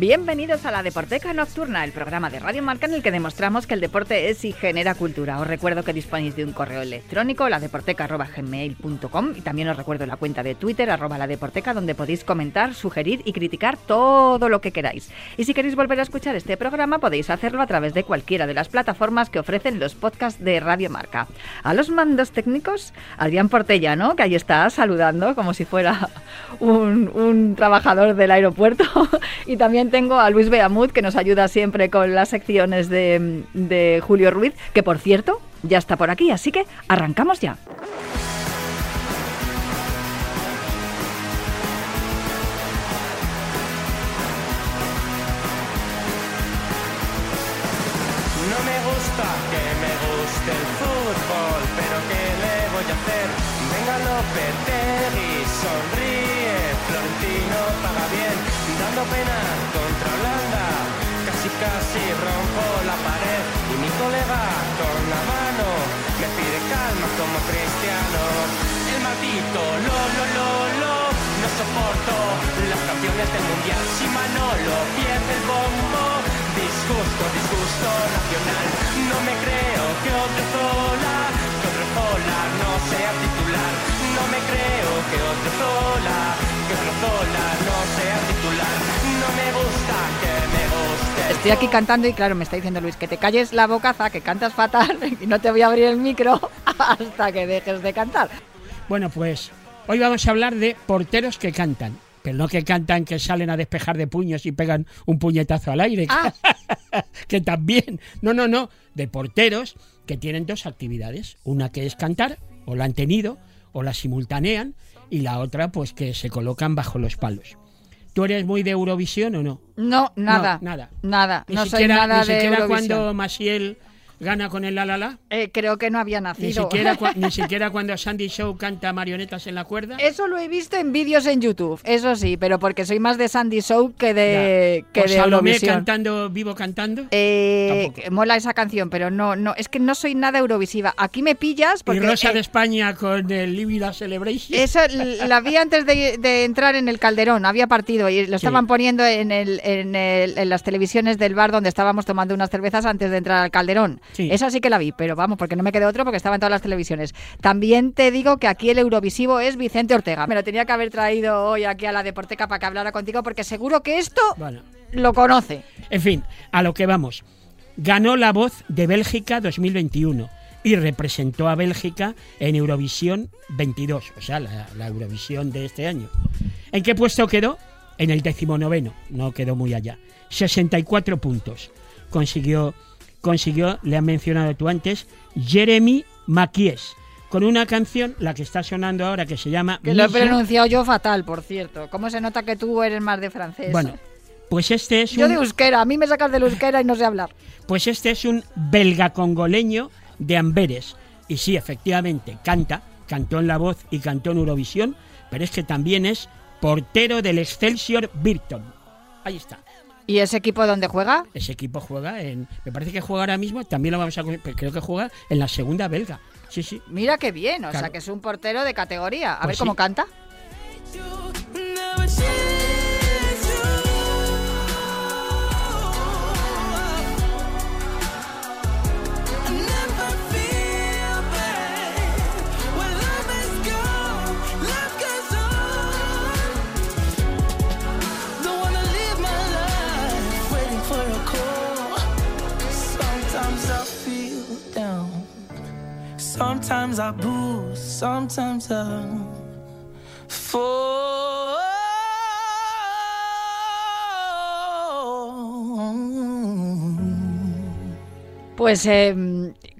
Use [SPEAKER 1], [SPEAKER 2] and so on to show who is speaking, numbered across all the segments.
[SPEAKER 1] Bienvenidos a la Deporteca Nocturna, el programa de Radio Marca en el que demostramos que el deporte es y genera cultura. Os recuerdo que disponéis de un correo electrónico, ladeporteca.gmail.com y también os recuerdo la cuenta de Twitter, arroba Deporteca, donde podéis comentar, sugerir y criticar todo lo que queráis. Y si queréis volver a escuchar este programa, podéis hacerlo a través de cualquiera de las plataformas que ofrecen los podcasts de Radio Marca. A los mandos técnicos, Adrián Portella, ¿no? Que ahí está saludando como si fuera un, trabajador del aeropuerto. y también tengo a Luis Beamud, que nos ayuda siempre con las secciones de, de Julio Ruiz, que por cierto ya está por aquí, así que arrancamos ya.
[SPEAKER 2] Que me guste el fútbol, pero ¿qué le voy a hacer? Venga Lopetegui, sonríe, pena contra Holanda. Casi casi rompo la pared y mi colega con la mano me pide calma como cristiano. El maldito lo lo lo lo no soporto las canciones del mundial si Manolo pierde el bombo. Disgusto, disgusto nacional. No me creo que Odriozola, que Odriozola no sea titular. No me creo que Odriozola
[SPEAKER 1] Estoy aquí cantando y claro, me está diciendo Luis que te calles la bocaza, que cantas fatal y no te voy a abrir el micro hasta que dejes de cantar.
[SPEAKER 3] Bueno, pues hoy vamos a hablar de porteros que cantan. Pero no que cantan que salen a despejar de puños y pegan un puñetazo al aire.
[SPEAKER 1] Ah.
[SPEAKER 3] que también. No, no, no. De porteros que tienen dos actividades. Una que es cantar, o la han tenido, o la simultanean, y la otra, pues que se colocan bajo los palos. ¿Tú eres muy de Eurovisión o no?
[SPEAKER 1] No, nada.
[SPEAKER 3] No, nada.
[SPEAKER 1] Nada.
[SPEAKER 3] Ni
[SPEAKER 1] no
[SPEAKER 3] siquiera,
[SPEAKER 1] soy nada
[SPEAKER 3] ni
[SPEAKER 1] de
[SPEAKER 3] siquiera
[SPEAKER 1] Eurovisión.
[SPEAKER 3] cuando Masiel gana con el la la la.
[SPEAKER 1] Eh, creo que no había
[SPEAKER 3] Ni
[SPEAKER 1] nacido.
[SPEAKER 3] siquiera, cua- ni siquiera cuando Sandy Show canta marionetas en la cuerda.
[SPEAKER 1] Eso lo he visto en vídeos en YouTube, eso sí, pero porque soy más de Sandy Show que de,
[SPEAKER 3] Ya.
[SPEAKER 1] que
[SPEAKER 3] O
[SPEAKER 1] de
[SPEAKER 3] Salomé
[SPEAKER 1] Eurovisión.
[SPEAKER 3] cantando, vivo cantando.
[SPEAKER 1] Eh, mola esa canción, pero no, no, es que no soy nada eurovisiva. Aquí me pillas
[SPEAKER 3] y
[SPEAKER 1] porque
[SPEAKER 3] Rosa
[SPEAKER 1] eh,
[SPEAKER 3] de España con el Livida Celebration.
[SPEAKER 1] eso la vi antes de, de entrar en el Calderón, había partido y lo
[SPEAKER 3] Sí.
[SPEAKER 1] estaban poniendo en, el, en, el- en las televisiones del bar donde estábamos tomando unas cervezas antes de entrar al Calderón.
[SPEAKER 3] Sí.
[SPEAKER 1] Esa sí que la vi, pero vamos, porque no me quedé otro porque estaba en todas las televisiones. También te digo que aquí el Eurovisivo es Vicente Ortega. Me lo tenía que haber traído hoy aquí a la Deporteca para que hablara contigo porque seguro que esto
[SPEAKER 3] Bueno,
[SPEAKER 1] lo conoce.
[SPEAKER 3] en fin, a lo que vamos. Ganó la voz de Bélgica 2021 y representó a Bélgica en Eurovisión 22, o sea, la, la Eurovisión de este año. ¿En qué puesto quedó? En el decimonoveno, no quedó muy allá. 64 puntos. Consiguió, consiguió, le han mencionado tú antes, Jeremy Maquies, con una canción, la que está sonando ahora, que se llama...
[SPEAKER 1] Que lo he pronunciado yo fatal, por cierto. ¿Cómo se nota que tú eres más de francés?
[SPEAKER 3] Bueno, pues este es
[SPEAKER 1] yo
[SPEAKER 3] un...
[SPEAKER 1] de euskera. A mí me sacas del euskera y no sé hablar.
[SPEAKER 3] Pues este es un belga congoleño de Amberes. Y sí, efectivamente, canta, cantó en La Voz y cantó en Eurovisión, pero es que también es portero del Excelsior Birton. Ahí está.
[SPEAKER 1] ¿Y ese equipo dónde juega?
[SPEAKER 3] Ese equipo juega en. Me parece que juega ahora mismo, también lo vamos a. Creo que juega en la segunda belga. Sí, sí.
[SPEAKER 1] Mira qué bien, o sea que es un portero de categoría. A
[SPEAKER 3] Pues
[SPEAKER 1] ver
[SPEAKER 3] sí.
[SPEAKER 1] cómo canta.
[SPEAKER 4] Sometimes I boost, sometimes I fall.
[SPEAKER 1] Pues eh,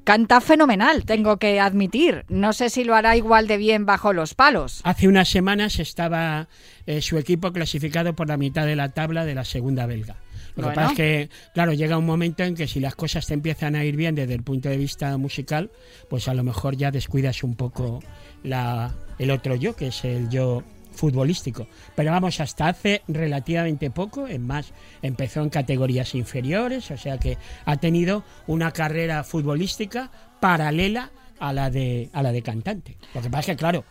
[SPEAKER 1] canta fenomenal, tengo que admitir. No sé si lo hará igual de bien bajo los palos.
[SPEAKER 3] Hace unas semanas estaba eh, su equipo clasificado por la mitad de la tabla de la segunda belga. Lo
[SPEAKER 1] Bueno.
[SPEAKER 3] que pasa es que, claro, llega un momento en que si las cosas te empiezan a ir bien desde el punto de vista musical, pues a lo mejor ya descuidas un poco la, el otro yo, que es el yo futbolístico. Pero vamos, hasta hace relativamente poco, es más, empezó en categorías inferiores, o sea que ha tenido una carrera futbolística paralela a la de a la de cantante. Lo que pasa es que claro,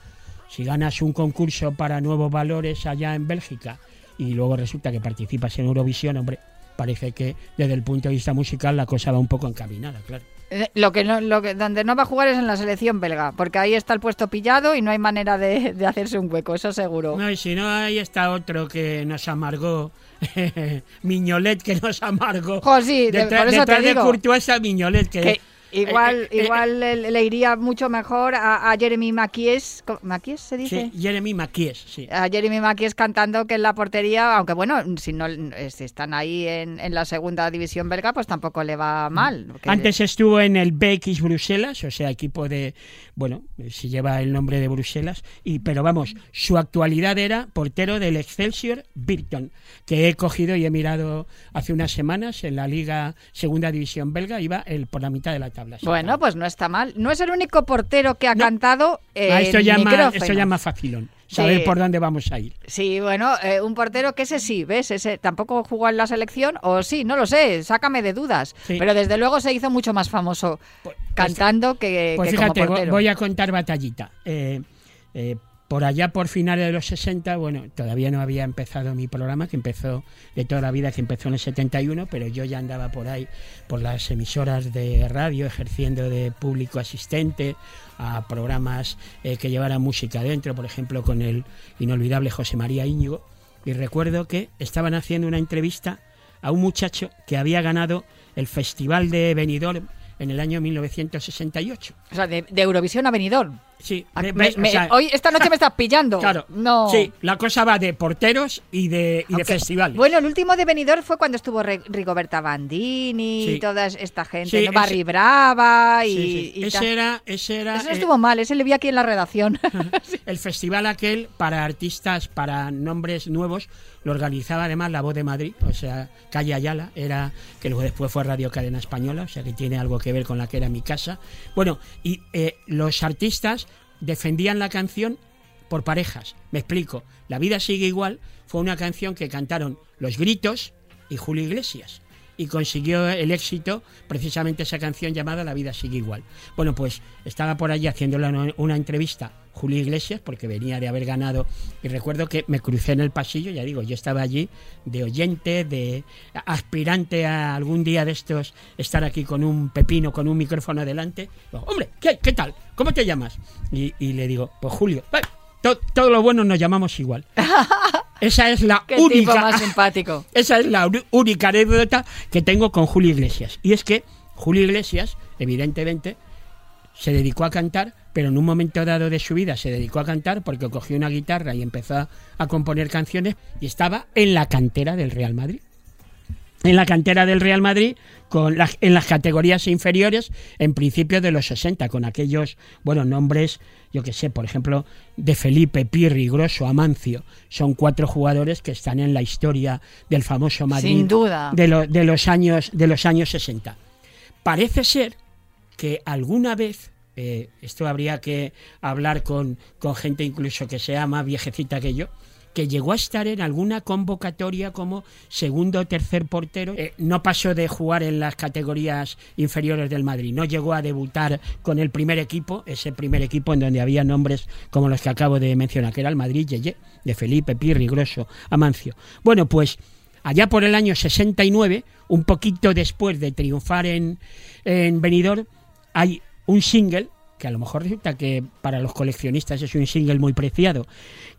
[SPEAKER 3] si ganas un concurso para nuevos valores allá en Bélgica y luego resulta que participas en Eurovisión, hombre, parece que desde el punto de vista musical la cosa va un poco encaminada, claro.
[SPEAKER 1] Eh, Lo que no, lo que, donde no va a jugar es en la selección belga, porque ahí está el puesto pillado y no hay manera de, de hacerse un hueco, eso seguro.
[SPEAKER 3] No, y si no, ahí está otro que nos amargó, Miñolet que nos amargó.
[SPEAKER 1] Jo, sí, de-
[SPEAKER 3] detrás
[SPEAKER 1] por eso te
[SPEAKER 3] detrás de. Courtois a Miñolet, que,
[SPEAKER 1] Que igual,
[SPEAKER 3] eh, eh,
[SPEAKER 1] igual le, le iría mucho mejor a, a Jeremy Maquies. ¿cómo- ¿Maquies se dice?
[SPEAKER 3] sí, Jeremy Maquies, sí.
[SPEAKER 1] A Jeremy Maquies cantando que en la portería, aunque bueno, si no eh, si están ahí en, en la segunda división belga, pues tampoco le va mal. porque-
[SPEAKER 3] Antes estuvo en el BX Bruselas, o sea, equipo de, bueno, se lleva el nombre de Bruselas, y pero vamos, su actualidad era portero del Excelsior Birton, que he cogido y he mirado hace unas semanas en la Liga Segunda División Belga, iba el por la mitad de la tabla.
[SPEAKER 1] Bueno, pues no está mal. No es el único portero que ha
[SPEAKER 3] No.
[SPEAKER 1] cantado eh,
[SPEAKER 3] Ah, esto, llama, esto llama facilón, saber
[SPEAKER 1] Sí.
[SPEAKER 3] por dónde vamos a ir.
[SPEAKER 1] Sí, bueno, eh, un portero que ese sí, ¿ves? Ese tampoco jugó en la selección, o sí, no lo sé, sácame de dudas.
[SPEAKER 3] Sí.
[SPEAKER 1] Pero desde luego se hizo mucho más famoso
[SPEAKER 3] Pues-
[SPEAKER 1] cantando que,
[SPEAKER 3] Pues
[SPEAKER 1] que
[SPEAKER 3] fíjate,
[SPEAKER 1] como portero.
[SPEAKER 3] voy a contar batallita. Eh, eh, por allá, por finales de los 60, bueno, todavía no había empezado mi programa, que empezó de toda la vida, que empezó en el 71, pero yo ya andaba por ahí, por las emisoras de radio, ejerciendo de público asistente a programas eh, que llevaran música dentro, por ejemplo, con el inolvidable José María Íñigo. Y recuerdo que estaban haciendo una entrevista a un muchacho que había ganado el Festival de Benidorm en el año 1968.
[SPEAKER 1] O sea, de, de Eurovisión a Benidorm.
[SPEAKER 3] Sí, de-
[SPEAKER 1] me-
[SPEAKER 3] ves, o
[SPEAKER 1] me-
[SPEAKER 3] sea,
[SPEAKER 1] hoy, esta noche me estás pillando.
[SPEAKER 3] claro.
[SPEAKER 1] No.
[SPEAKER 3] Sí, la cosa va de porteros y de, y de
[SPEAKER 1] Aunque-
[SPEAKER 3] festivales.
[SPEAKER 1] Bueno, el último de Benidorm fue cuando estuvo Re- Rigoberta Bandini
[SPEAKER 3] Sí.
[SPEAKER 1] y toda esta gente,
[SPEAKER 3] Sí,
[SPEAKER 1] ¿no? Barry
[SPEAKER 3] ese-
[SPEAKER 1] Brava y,
[SPEAKER 3] Sí,
[SPEAKER 1] y.
[SPEAKER 3] Ese era, ese era
[SPEAKER 1] Ese no
[SPEAKER 3] eh,
[SPEAKER 1] estuvo mal, ese le vi aquí en la redacción.
[SPEAKER 3] el festival aquel para artistas, para nombres nuevos, lo organizaba además la Voz de Madrid, o sea, Calle Ayala, era que luego después fue Radio Cadena Española, o sea que tiene algo que ver con la que era mi casa. Bueno, y eh, los artistas defendían la canción por parejas. Me explico. La vida sigue igual fue una canción que cantaron Los Gritos y Julio Iglesias. Y consiguió el éxito precisamente esa canción llamada La vida sigue igual. Bueno, pues estaba por allí haciéndole una, una entrevista Julio Iglesias porque venía de haber ganado y recuerdo que me crucé en el pasillo, ya digo, yo estaba allí de oyente, de aspirante a algún día de estos estar aquí con un pepino, con un micrófono delante. Digo, Hombre, ¿qué, qué tal? ¿Cómo te llamas? Y, y le digo, pues Julio. "Eh, to- todo lo bueno nos llamamos igual. Esa es la
[SPEAKER 1] Qué tipo
[SPEAKER 3] única.
[SPEAKER 1] más simpático.
[SPEAKER 3] Esa es la única anécdota que tengo con Julio Iglesias. Y es que Julio Iglesias, evidentemente, se dedicó a cantar, pero en un momento dado de su vida se dedicó a cantar porque cogió una guitarra y empezó a, componer canciones y estaba en la cantera del Real Madrid. En la cantera del Real Madrid, con las- en las categorías inferiores, en principios de los 60, con aquellos, bueno, nombres, yo que sé, por ejemplo, de Felipe, Pirri, Grosso, Amancio. Son cuatro jugadores que están en la historia del famoso Madrid
[SPEAKER 1] Sin duda.
[SPEAKER 3] de, lo- de los años de los años 60. Parece ser que alguna vez eh, esto habría que hablar con, con gente incluso que sea más viejecita que yo que llegó a estar en alguna convocatoria como segundo o tercer portero. Eh, no pasó de jugar en las categorías inferiores del Madrid. No llegó a debutar con el primer equipo, ese primer equipo en donde había nombres como los que acabo de mencionar, que era el Madrid Yeye, de Felipe, Pirri, Grosso, Amancio. Bueno, pues allá por el año 69, un poquito después de triunfar en, en Benidorm, hay un single que a lo mejor resulta que para los coleccionistas es un single muy preciado,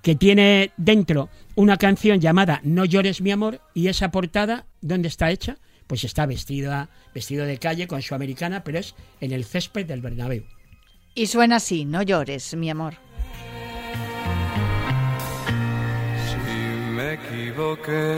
[SPEAKER 3] que tiene dentro una canción llamada No llores mi amor y esa portada, ¿dónde está hecha? Pues está vestida, vestido de calle con su americana, pero es en el césped del Bernabéu.
[SPEAKER 1] Y suena así, no llores, mi amor.
[SPEAKER 4] Si me equivoqué,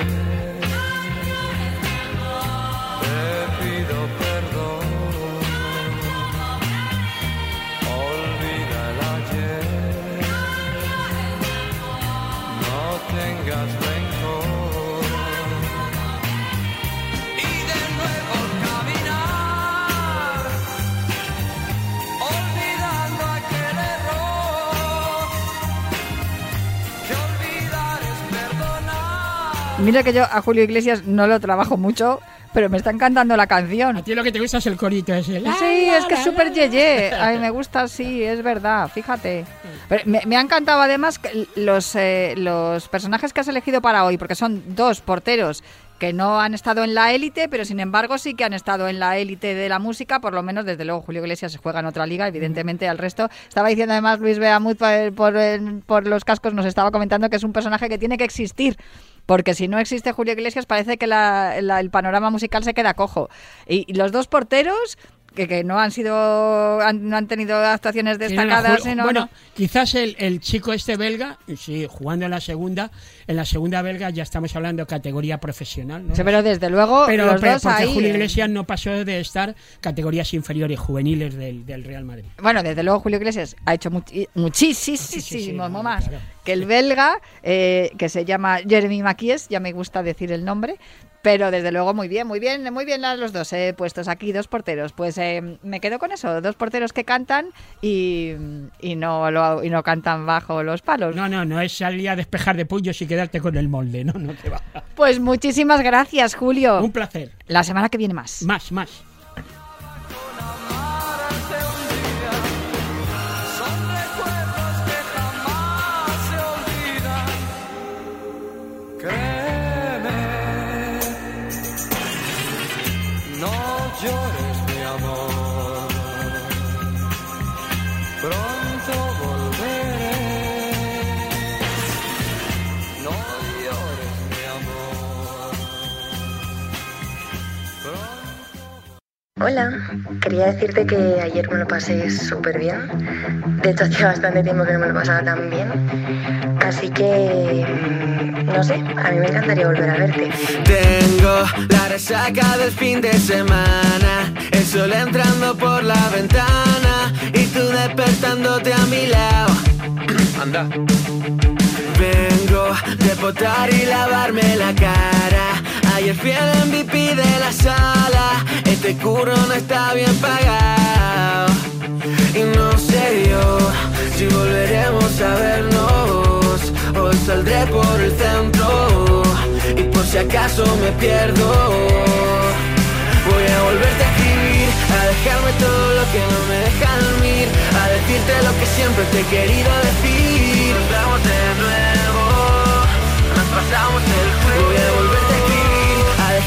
[SPEAKER 1] Mira que yo a Julio Iglesias no lo trabajo mucho, pero me está encantando la canción.
[SPEAKER 3] A ti lo que te gusta es el corito ese. la,
[SPEAKER 1] Sí,
[SPEAKER 3] la,
[SPEAKER 1] es que es súper yeye. A mí me gusta, sí, es verdad, fíjate. Pero me, me ha encantado además los, eh, los personajes que has elegido para hoy, porque son dos porteros que no han estado en la élite, pero sin embargo sí que han estado en la élite de la música, por lo menos desde luego Julio Iglesias se juega en otra liga, evidentemente al resto. Estaba diciendo además Luis Beamut por, por, el- por los cascos, nos estaba comentando que es un personaje que tiene que existir. Porque si no existe Julio Iglesias, parece que la- el panorama musical se queda cojo. Y los dos porteros, que, que no han sido, han- no han tenido actuaciones destacadas, sino-
[SPEAKER 3] bueno,
[SPEAKER 1] no.
[SPEAKER 3] quizás el, el chico este belga, sí, jugando en la segunda, en la segunda belga ya estamos hablando de categoría profesional, ¿no?
[SPEAKER 1] Sí, pero desde luego
[SPEAKER 3] Pero,
[SPEAKER 1] los
[SPEAKER 3] pero
[SPEAKER 1] dos
[SPEAKER 3] porque
[SPEAKER 1] ahí,
[SPEAKER 3] Julio
[SPEAKER 1] eh,
[SPEAKER 3] Iglesias no pasó de estar categorías inferiores juveniles del, del Real Madrid.
[SPEAKER 1] Bueno, desde luego Julio Iglesias ha hecho muchísimo
[SPEAKER 3] Muchísimo,
[SPEAKER 1] más
[SPEAKER 3] claro.
[SPEAKER 1] que el belga, eh, que se llama Jeremy Maquies, ya me gusta decir el nombre, pero desde luego muy bien, muy bien, muy bien los dos eh, puestos aquí, dos porteros. Pues eh, me quedo con eso, dos porteros que cantan y, y no lo, y no cantan bajo los palos.
[SPEAKER 3] No, no, no es salir a despejar de puños y quedarte con el molde, no, no te va.
[SPEAKER 1] Pues muchísimas gracias, Julio.
[SPEAKER 3] Un placer.
[SPEAKER 1] La semana que viene más.
[SPEAKER 3] Más, más.
[SPEAKER 5] Hola, quería decirte que ayer me lo pasé súper bien. De hecho, hacía bastante tiempo que no me lo pasaba tan bien. Así que, mm, no sé, a mí me encantaría volver a verte.
[SPEAKER 4] Tengo la resaca del fin de semana, el sol entrando por la ventana y tú despertándote a mi lado. Anda. Vengo de potar y lavarme la cara. Ayer fui el MVP de la sala. Este curro no está bien pagado. Y no sé yo si volveremos a vernos. Hoy saldré por el centro. Y por si acaso me pierdo. Voy a volverte a escribir, a dejarme todo lo que no me deja dormir, a decirte lo que siempre te he querido decir. Nos vemos de nuevo, nos pasamos el juego. Voy a volverte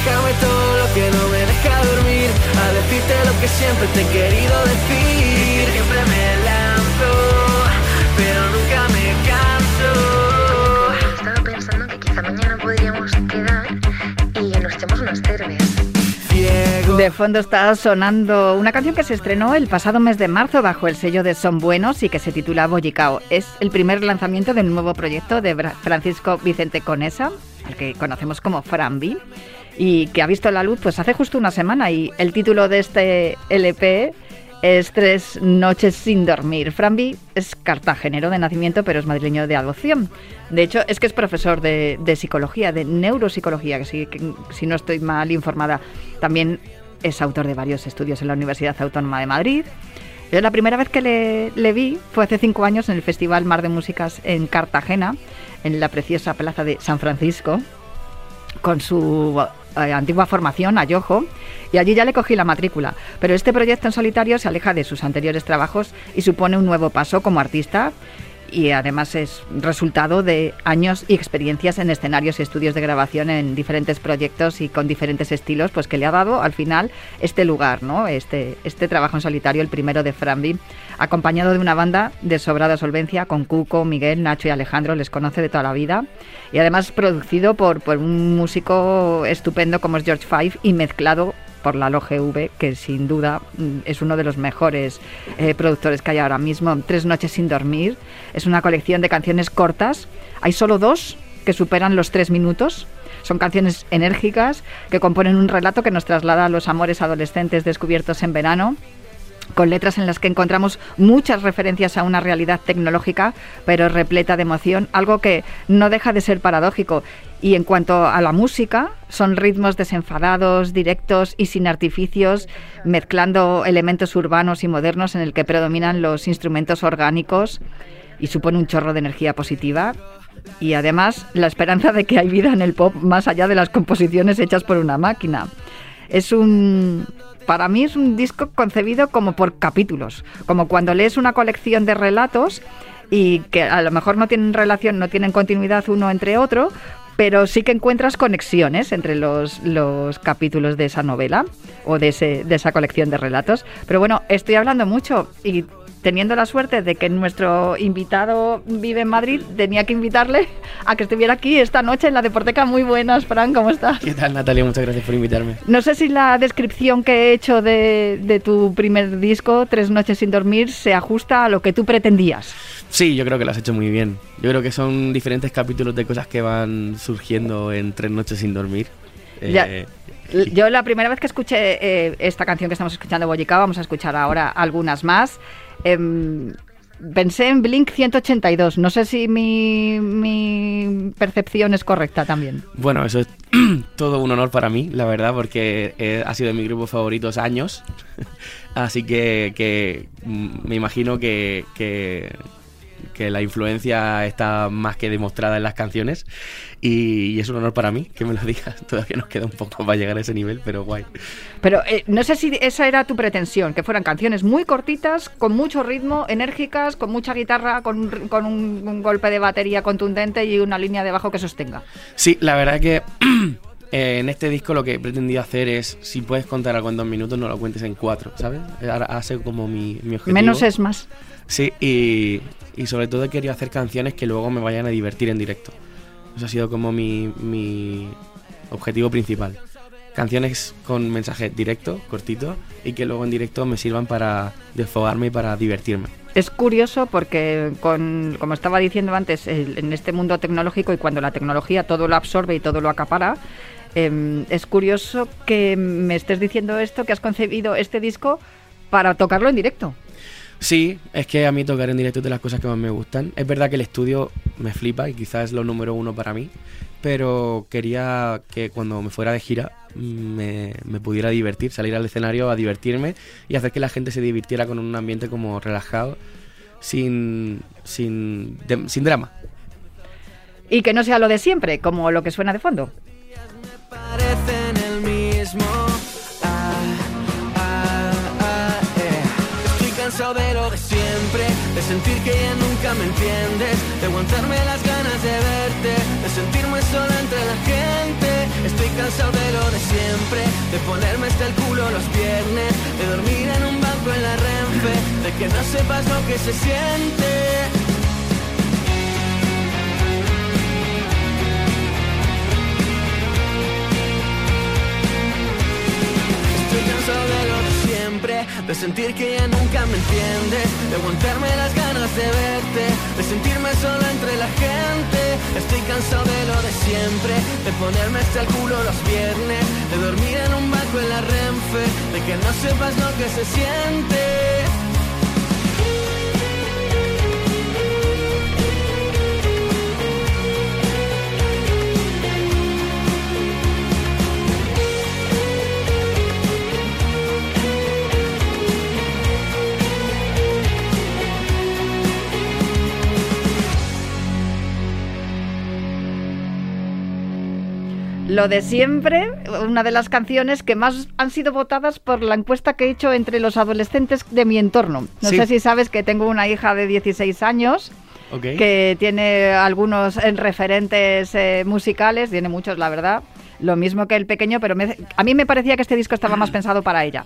[SPEAKER 4] a dejarme todo lo que no me deja dormir, a decirte lo que siempre te he querido decir. Siempre me lanzo, pero nunca me canso.
[SPEAKER 5] Estaba pensando que quizá mañana podríamos quedar y nos echamos unas cervezas.
[SPEAKER 1] De fondo está sonando una canción que se estrenó el pasado mes de marzo bajo el sello de Son Buenos y que se titula Bollicao. Es el primer lanzamiento del nuevo proyecto de Francisco Vicente Conesa, al que conocemos como Frambi, y que ha visto la luz pues hace justo una semana y el título de este LP es Tres noches sin dormir. Frambi es cartagenero de nacimiento, pero es madrileño de adopción. De hecho, es que es profesor de, psicología, de neuropsicología, que si no estoy mal informada, también es autor de varios estudios en la Universidad Autónoma de Madrid. Yo la primera vez que le, le vi fue hace cinco años en el Festival Mar de Músicas en Cartagena, en la preciosa plaza de San Francisco, con su eh, antigua formación, Ayojo, y allí ya le cogí la matrícula. Pero este proyecto en solitario se aleja de sus anteriores trabajos y supone un nuevo paso como artista y además es resultado de años y experiencias en escenarios y estudios de grabación en diferentes proyectos y con diferentes estilos, pues que le ha dado al final este lugar, ¿no? Este, este trabajo en solitario, el primero de Frambi, acompañado de una banda de sobrada solvencia con Cuco, Miguel, Nacho y Alejandro, les conoce de toda la vida, y además producido por, por un músico estupendo como es George Five y mezclado por la Loge V, que sin duda mm, es uno de los mejores eh, productores que hay ahora mismo. Tres noches sin dormir. Es una colección de canciones cortas. Hay solo dos que superan los tres minutos. Son canciones enérgicas que componen un relato que nos traslada a los amores adolescentes descubiertos en verano con letras en las que encontramos muchas referencias a una realidad tecnológica, pero repleta de emoción, algo que no deja de ser paradójico. Y en cuanto a la música, son ritmos desenfadados, directos y sin artificios, mezclando elementos urbanos y modernos en el que predominan los instrumentos orgánicos y supone un chorro de energía positiva. Y además la esperanza de que hay vida en el pop más allá de las composiciones hechas por una máquina. es un para mí es un disco concebido como por capítulos, como cuando lees una colección de relatos y que a lo mejor no tienen relación, no tienen continuidad uno entre otro, pero sí que encuentras conexiones entre los, los capítulos de esa novela o de, ese, de esa colección de relatos. Pero bueno, estoy hablando mucho y teniendo la suerte de que nuestro invitado vive en Madrid, tenía que invitarle a que estuviera aquí esta noche en la Deporteca. Muy buenas, Fran, ¿cómo estás?
[SPEAKER 6] ¿Qué tal, Natalia? Muchas gracias por invitarme.
[SPEAKER 1] No sé si la descripción que he hecho de, de tu primer disco, Tres noches sin dormir, se ajusta a lo que tú pretendías.
[SPEAKER 6] Sí, yo creo que lo has hecho muy bien. Yo creo que son diferentes capítulos de cosas que van surgiendo en Tres noches sin dormir.
[SPEAKER 1] Ya.
[SPEAKER 6] Eh,
[SPEAKER 1] Yo la primera vez que escuché eh, esta canción que estamos escuchando, Boyica, vamos a escuchar ahora algunas más. Em, pensé en Blink 182. No sé si mi, mi percepción es correcta también.
[SPEAKER 6] Bueno, eso es todo un honor para mí, la verdad, porque eh, ha sido de mis grupos favoritos años. Así que, mm, me imagino que, que la influencia está más que demostrada en las canciones. Y, y es un honor para mí que me lo digas. Todavía nos queda un poco para llegar a ese nivel, pero guay.
[SPEAKER 1] Pero eh, no sé si esa era tu pretensión, que fueran canciones muy cortitas, con mucho ritmo, enérgicas, con mucha guitarra, con, con un, un golpe de batería contundente y una línea de bajo que sostenga.
[SPEAKER 6] Sí, la verdad que eh, en este disco lo que he pretendido hacer es, si puedes contar algo en dos minutos, no lo cuentes en cuatro, ¿sabes? Ha sido como mi, mi objetivo.
[SPEAKER 1] Menos es más.
[SPEAKER 6] Sí, y, y sobre todo he querido hacer canciones que luego me vayan a divertir en directo. Eso ha sido como mi, mi objetivo principal. Canciones con mensaje directo, cortito, y que luego en directo me sirvan para desfogarme y para divertirme.
[SPEAKER 1] Es curioso porque, con, como estaba diciendo antes, en este mundo tecnológico y cuando la tecnología todo lo absorbe y todo lo acapara, em, es curioso que me estés diciendo esto, que has concebido este disco para tocarlo en directo.
[SPEAKER 6] Sí, es que a mí tocar en directo es de las cosas que más me gustan. Es verdad que el estudio me flipa y quizás es lo número uno para mí, pero quería que cuando me fuera de gira me, me pudiera divertir, salir al escenario a divertirme y hacer que la gente se divirtiera con un ambiente como relajado, sin, sin, de- sin drama.
[SPEAKER 1] Y que no sea lo de siempre, como lo que suena de fondo.
[SPEAKER 4] Sentir que ya nunca me entiendes, de aguantarme las ganas de verte, de sentirme sola entre la gente. Estoy cansado de lo de siempre, de ponerme hasta el culo los viernes, de dormir en un banco en la renfe, de que no sepas lo que se siente. De sentir que ya nunca me entiendes, de aguantarme las ganas de verte, de sentirme solo entre la gente. Estoy cansado de lo de siempre, de ponerme hasta el culo los viernes, de dormir en un banco en la renfe, de que no sepas lo que se siente.
[SPEAKER 1] Lo de siempre, una de las canciones que más han sido votadas por la encuesta que he hecho entre los adolescentes de mi entorno. No
[SPEAKER 6] Sí.
[SPEAKER 1] sé si sabes que tengo una hija de 16 años que tiene algunos eh, referentes eh, musicales, tiene muchos, la verdad. Lo mismo que el pequeño, pero me- a mí me parecía que este disco estaba más pensado para ella.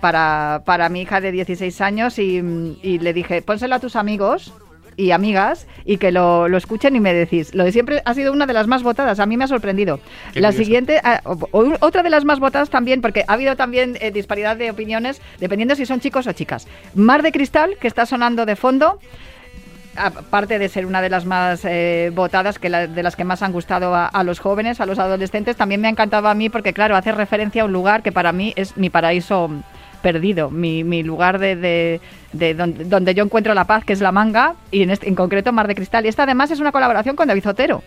[SPEAKER 1] Para, para mi hija de 16 años y, y le dije, pónselo a tus amigos y amigas y que lo, lo escuchen y me decís. Lo de siempre ha sido una de las más votadas, a mí me ha sorprendido.
[SPEAKER 6] Qué
[SPEAKER 1] la
[SPEAKER 6] curioso.
[SPEAKER 1] siguiente, ah, otra de las más votadas también, porque ha habido también eh, disparidad de opiniones dependiendo si son chicos o chicas. Mar de Cristal, que está sonando de fondo, aparte de ser una de las más eh, votadas, que la- de las que más han gustado a, a los jóvenes, a los adolescentes, también me ha encantado a mí porque, claro, hace referencia a un lugar que para mí es mi paraíso perdido, mi, mi lugar de, de- de donde, donde yo encuentro la paz, que es la manga, y en, este, en concreto Mar de Cristal. Y esta además es una colaboración con David Zotero.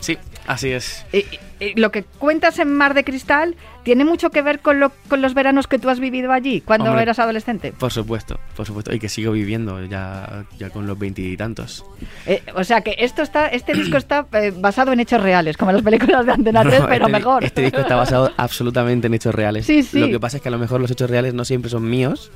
[SPEAKER 6] Sí, así es.
[SPEAKER 1] Y- y lo que cuentas en Mar de Cristal tiene mucho que ver con, lo- con los veranos que tú has vivido allí cuando
[SPEAKER 6] Hombre.
[SPEAKER 1] eras adolescente.
[SPEAKER 6] Por supuesto, por supuesto. Y que sigo viviendo ya, ya con los veintitantos.
[SPEAKER 1] Eh, o sea que esto está, este disco está eh, basado en hechos reales, como las películas de Antena 3, pero
[SPEAKER 6] este,
[SPEAKER 1] mejor.
[SPEAKER 6] Este disco está basado absolutamente en hechos reales.
[SPEAKER 1] Sí, sí.
[SPEAKER 6] Lo que pasa es que a lo mejor los hechos reales no siempre son míos.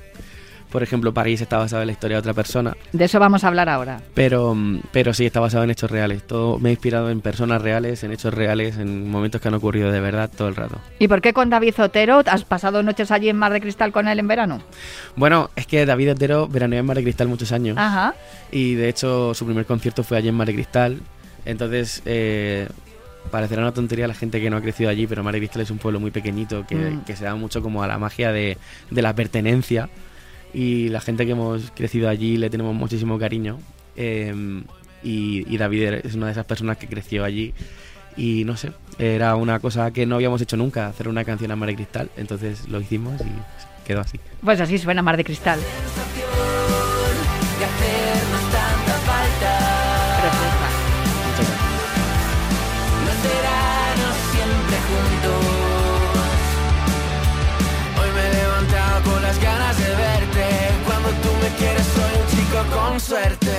[SPEAKER 6] Por ejemplo, París está basado en la historia de otra persona.
[SPEAKER 1] De eso vamos a hablar ahora.
[SPEAKER 6] Pero, mm, pero sí, está basado en hechos reales. Todo me he inspirado en personas reales, en hechos reales, en momentos que han ocurrido de verdad todo el rato.
[SPEAKER 1] ¿Y por qué con David Otero has pasado noches allí en Mar de Cristal con él en verano?
[SPEAKER 6] Bueno, es que David Otero veraneó en Mar de Cristal muchos años.
[SPEAKER 1] Ajá.
[SPEAKER 6] Y de hecho, su primer concierto fue allí en Mar de Cristal. Entonces, eh, parecerá una tontería a la gente que no ha crecido allí, pero Mar de Cristal es un pueblo muy pequeñito que,
[SPEAKER 1] Mm.
[SPEAKER 6] que se da mucho como a la magia de, de la pertenencia. Y la gente que hemos crecido allí le tenemos muchísimo cariño. Eh, y, y David es una de esas personas que creció allí. Y no sé, era una cosa que no habíamos hecho nunca, hacer una canción a Mar de Cristal. Entonces lo hicimos y quedó así.
[SPEAKER 1] Pues así suena Mar de Cristal.
[SPEAKER 4] Con suerte.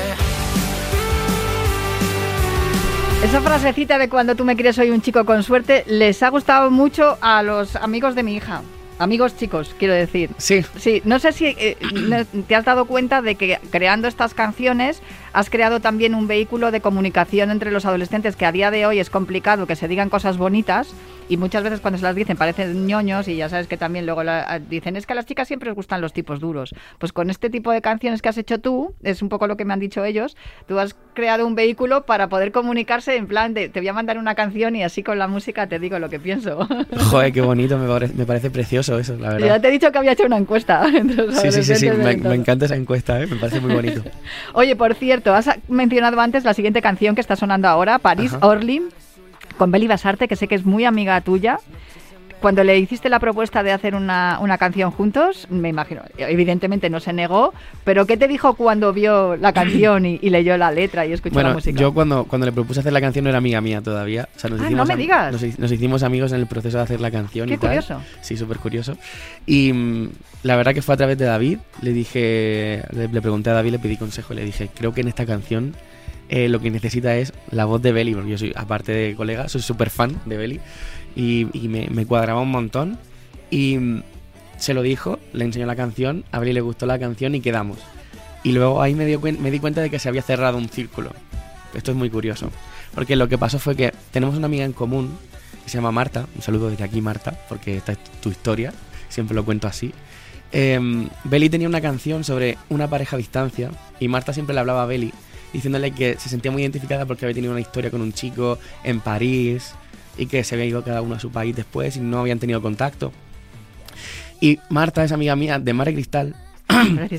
[SPEAKER 1] Esa frasecita de cuando tú me quieres soy un chico con suerte les ha gustado mucho a los amigos de mi hija. Amigos chicos, quiero decir.
[SPEAKER 6] Sí,
[SPEAKER 1] Sí, no sé si eh, te has dado cuenta de que creando estas canciones has creado también un vehículo de comunicación entre los adolescentes que a día de hoy es complicado que se digan cosas bonitas y muchas veces cuando se las dicen parecen ñoños y ya sabes que también luego la- dicen es que a las chicas siempre les gustan los tipos duros. Pues con este tipo de canciones que has hecho tú, es un poco lo que me han dicho ellos, tú has creado un vehículo para poder comunicarse en plan de te voy a mandar una canción y así con la música te digo lo que pienso.
[SPEAKER 6] joder, qué bonito, me parece, me parece precioso eso, la verdad.
[SPEAKER 1] ya te he dicho que había hecho una encuesta.
[SPEAKER 6] Sí, sí, sí, me, encanta esa encuesta, ¿eh? me parece muy bonito.
[SPEAKER 1] Oye, por cierto, has mencionado antes la siguiente canción que está sonando ahora, París. Orly, con Beli Basarte, que sé que es muy amiga tuya. Cuando le hiciste la propuesta de hacer una, una canción juntos, me imagino, evidentemente no se negó, pero ¿qué te dijo cuando vio la canción y, y leyó la letra y escuchó la
[SPEAKER 6] Bueno,
[SPEAKER 1] música?
[SPEAKER 6] yo cuando, cuando le propuse hacer la canción no era amiga mía todavía. O sea, nos
[SPEAKER 1] Ah,
[SPEAKER 6] hicimos
[SPEAKER 1] no me digas.
[SPEAKER 6] Nos, nos hicimos amigos en el proceso de hacer la canción
[SPEAKER 1] Qué
[SPEAKER 6] y tal.
[SPEAKER 1] curioso.
[SPEAKER 6] Sí, súper curioso. Y mm, la verdad que fue a través de David. Le dije, le, le pregunté a David, le pedí consejo le dije, creo que en esta canción eh, lo que necesita es la voz de Belly, porque yo soy, aparte de colega, soy súper fan de Belly. Y, me, cuadraba un montón. Y mm, se lo dijo, le enseñó la canción, a Belly le gustó la canción y quedamos. Y luego ahí me, dio me di cuenta de que se había cerrado un círculo. Esto es muy curioso. Porque lo que pasó fue que tenemos una amiga en común que se llama Marta. Un saludo desde aquí, Marta, porque esta es tu historia. Siempre lo cuento así. Eh, Beli tenía una canción sobre una pareja a distancia y Marta siempre le hablaba a Beli diciéndole que se sentía muy identificada porque había tenido una historia con un chico en París y que se había ido cada uno a su país después y no habían tenido contacto. Y Marta es amiga mía de Mare Cristal,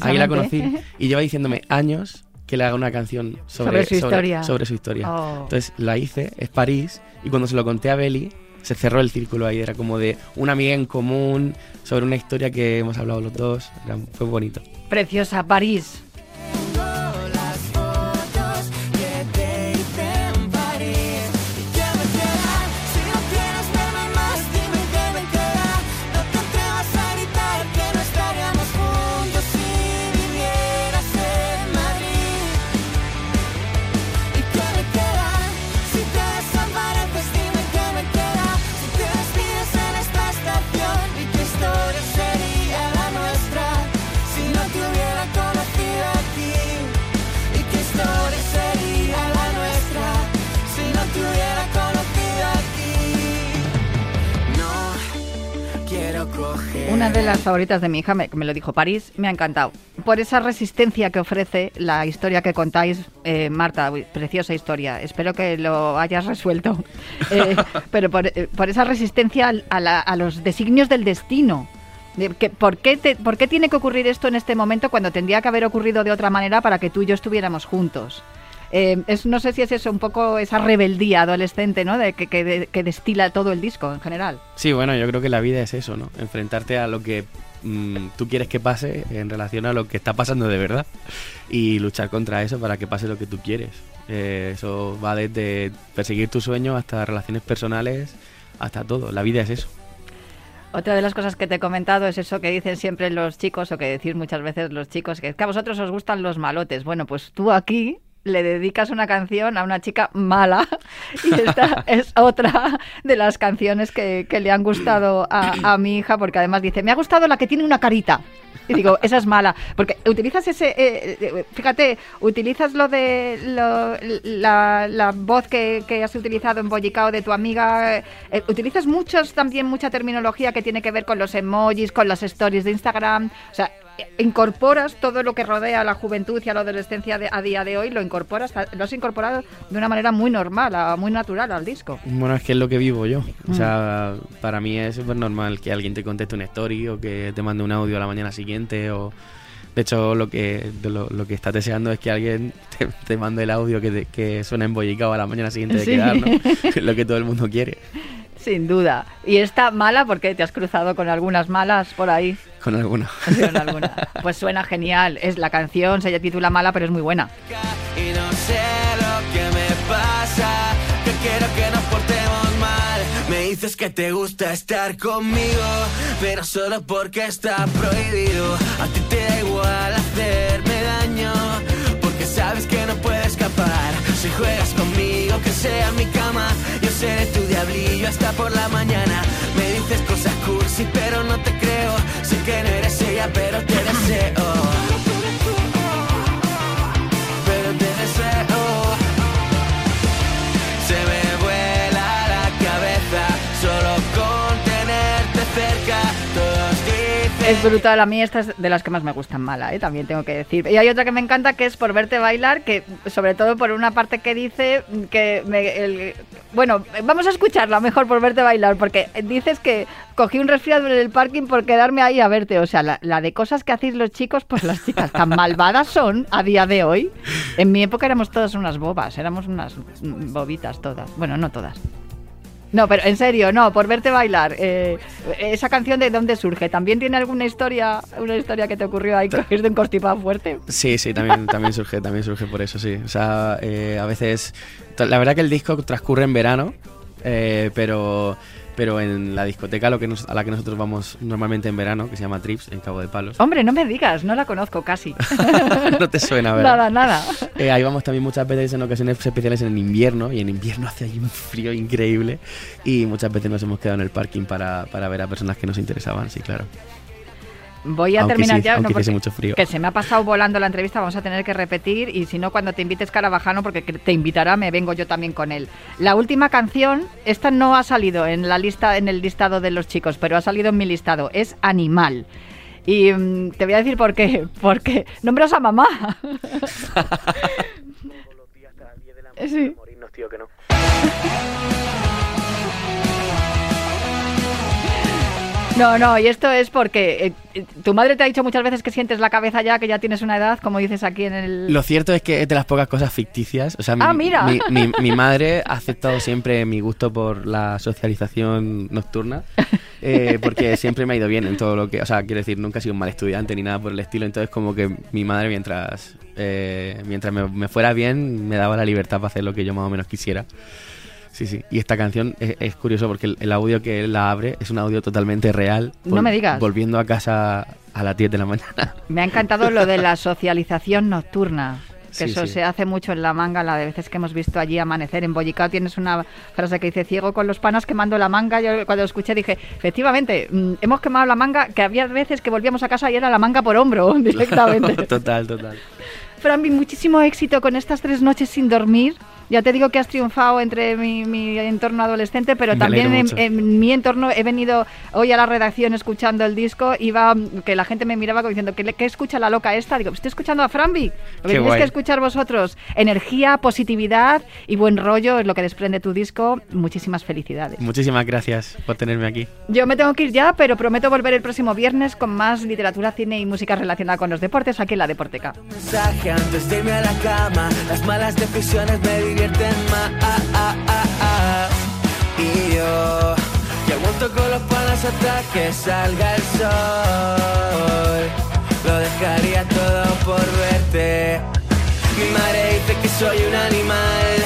[SPEAKER 6] ahí la conocí y lleva diciéndome años que le haga una canción
[SPEAKER 1] Sobre
[SPEAKER 6] sobre,
[SPEAKER 1] su historia.
[SPEAKER 6] sobre su historia.
[SPEAKER 1] Oh.
[SPEAKER 6] Entonces la hice, es París, y cuando se lo conté a Beli, se cerró el círculo ahí, era como de una amiga en común, sobre una historia que hemos hablado los dos, era- fue bonito.
[SPEAKER 1] Preciosa, París.
[SPEAKER 4] Las
[SPEAKER 1] favoritas de mi hija me, me lo dijo París, me ha encantado. Por esa resistencia que ofrece la historia que contáis, eh, Marta, preciosa historia. Espero que lo hayas resuelto. Eh, pero por, eh, por esa resistencia a, la- a los designios del destino. ¿por, qué te- ¿Por qué tiene que ocurrir esto en este momento cuando tendría que haber ocurrido de otra manera para que tú y yo estuviéramos juntos? Eh, es, no sé si es eso, un poco esa rebeldía adolescente, ¿no? De, que, que de- que destila todo el disco en general.
[SPEAKER 6] Sí, bueno, yo creo que la vida es eso, ¿no? Enfrentarte a lo que mm, tú quieres que pase en relación a lo que está pasando de verdad y luchar contra eso para que pase lo que tú quieres. Eh, eso va desde perseguir tus sueños hasta relaciones personales, hasta todo. La vida es eso.
[SPEAKER 1] Otra de las cosas que te he comentado es eso que dicen siempre los chicos o que decís muchas veces los chicos, que es que a vosotros os gustan los malotes. Bueno, pues tú aquí le dedicas una canción a una chica mala y esta es otra de las canciones que, que le han gustado a, a mi hija porque además dice, me ha gustado la que tiene una carita. Y digo, esa es mala. Porque utilizas ese. eh, eh, fíjate, utilizas lo de. lo- la, la voz que, que has utilizado en Bollicao de tu amiga. eh, eh, utilizas muchos, también mucha terminología que tiene que ver con los emojis, con las stories de Instagram. O sea. Incorporas todo lo que rodea a la juventud y a la adolescencia de- a día de hoy, lo incorporas, lo has incorporado de una manera muy normal, a- muy natural al disco.
[SPEAKER 6] Bueno, es que es lo que vivo yo.
[SPEAKER 1] Mm.
[SPEAKER 6] O sea, para mí es súper normal que alguien te conteste una story o que te mande un audio a la mañana siguiente o... De hecho, lo que, lo, lo que estás deseando es que alguien te, te mande el audio que, te- que suena embollicado a la mañana siguiente de
[SPEAKER 1] Sí.
[SPEAKER 6] quedar, ¿no? Lo que todo el mundo quiere.
[SPEAKER 1] Sin duda. Y esta mala, porque te has cruzado con algunas malas por ahí.
[SPEAKER 6] Con alguna.
[SPEAKER 1] Con alguna. Pues suena genial. Es la canción, se titula Mala, pero es muy buena.
[SPEAKER 4] Y no sé lo que me pasa, que quiero que nos portemos mal. Me dices que te gusta estar conmigo, pero solo porque está prohibido. A ti te da igual hacerme daño, porque sabes que no puedes escapar. Si juegas conmigo, que sea mi cama, seré tu diablillo hasta por la mañana. Me dices cosas cursi, pero no te creo. Sé que no eres ella, pero te deseo.
[SPEAKER 1] Es brutal. A mí esta es de las que más me gustan mala, ¿eh? también tengo que decir. Y hay otra que me encanta que es por verte bailar, que sobre todo por una parte que dice que... me- bueno, vamos a escucharla mejor por verte bailar, porque dices que cogí un resfriado en el parking por quedarme ahí a verte. O sea, la, la de cosas que hacéis los chicos, pues las chicas tan malvadas son a día de hoy. En mi época éramos todas unas bobas, éramos unas bobitas todas. Bueno, no todas. No, pero en serio, no, por verte bailar. eh, esa canción de dónde surge, ¿también tiene alguna historia, una historia que te ocurrió ahí que es de un constipado fuerte?
[SPEAKER 6] Sí, sí, también, también surge, también surge por eso, sí. O sea, eh, a veces. La verdad que el disco transcurre en verano, eh, pero, pero en la discoteca a, lo que nos- a la que nosotros vamos normalmente en verano, que se llama Trips, en Cabo de Palos.
[SPEAKER 1] Hombre, no me digas, no la conozco casi.
[SPEAKER 6] no te suena, ¿verdad?
[SPEAKER 1] nada, nada.
[SPEAKER 6] Eh, ahí vamos también muchas veces en ocasiones especiales en invierno y en invierno hace ahí un frío increíble y muchas veces nos hemos quedado en el parking para, para ver a personas que nos interesaban, sí, claro.
[SPEAKER 1] Voy a
[SPEAKER 6] Aunque
[SPEAKER 1] terminar
[SPEAKER 6] sí,
[SPEAKER 1] ya.
[SPEAKER 6] aunque
[SPEAKER 1] porque-
[SPEAKER 6] mucho frío.
[SPEAKER 1] Que se me ha pasado volando la entrevista, vamos a tener que repetir y si no, cuando te invites Carabajano, porque que te invitará, me vengo yo también con él. La última canción, esta no ha salido en la lista, en el listado de los chicos, pero ha salido en mi listado, es Animal. Y mm, te voy a decir por qué, porque nombras a mamá. Sí. No, no, y esto es porque eh, tu madre te ha dicho muchas veces que sientes la cabeza ya, que ya tienes una edad, como dices aquí en el...
[SPEAKER 6] Lo cierto es que es de las pocas cosas ficticias. O sea, mi,
[SPEAKER 1] Ah, mira.
[SPEAKER 6] Mi, mi- mi madre ha aceptado siempre mi gusto por la socialización nocturna. eh, porque siempre me ha ido bien en todo lo que. O sea, quiero decir, nunca he sido un mal estudiante ni nada por el estilo. Entonces, como que mi madre, mientras, eh, mientras me, me fuera bien, me daba la libertad para hacer lo que yo más o menos quisiera. Sí, sí. Y esta canción es, es curioso porque el, el audio que él la abre es un audio totalmente real.
[SPEAKER 1] No me digas.
[SPEAKER 6] Volviendo a casa a las 10 de la mañana.
[SPEAKER 1] Me ha encantado lo de la socialización nocturna. Que
[SPEAKER 6] Sí,
[SPEAKER 1] eso
[SPEAKER 6] sí.
[SPEAKER 1] se hace mucho en la manga, la de veces que hemos visto allí amanecer. En Bollicao tienes una frase que dice, ciego con los panas quemando la manga. Yo cuando lo escuché dije, efectivamente, mm, hemos quemado la manga, que había veces que volvíamos a casa y era la manga por hombro directamente.
[SPEAKER 6] total, total.
[SPEAKER 1] Franvi, muchísimo éxito con estas tres noches sin dormir. Ya te digo que has triunfado entre mi, mi entorno adolescente, pero
[SPEAKER 6] Me
[SPEAKER 1] también en, mi entorno he venido hoy a la redacción escuchando el disco. Iba que la gente me miraba como diciendo, ¿qué, le- qué escucha la loca esta? Digo, estoy escuchando a Franvi. Lo que tenéis que escuchar vosotros. Energía, positividad y buen rollo es lo que desprende tu disco. Muchísimas felicidades.
[SPEAKER 6] Muchísimas gracias por tenerme aquí.
[SPEAKER 1] Yo me tengo que ir ya, pero prometo volver el próximo viernes con más literatura, cine y música relacionada con los deportes aquí en la Deporteca.
[SPEAKER 4] mensaje antes de irme a la cama. Las malas decisiones me divierten más. Y yo, que aguanto con los panas hasta que salga el sol. Lo dejaría todo por verte. Mi madre dice que soy un animal.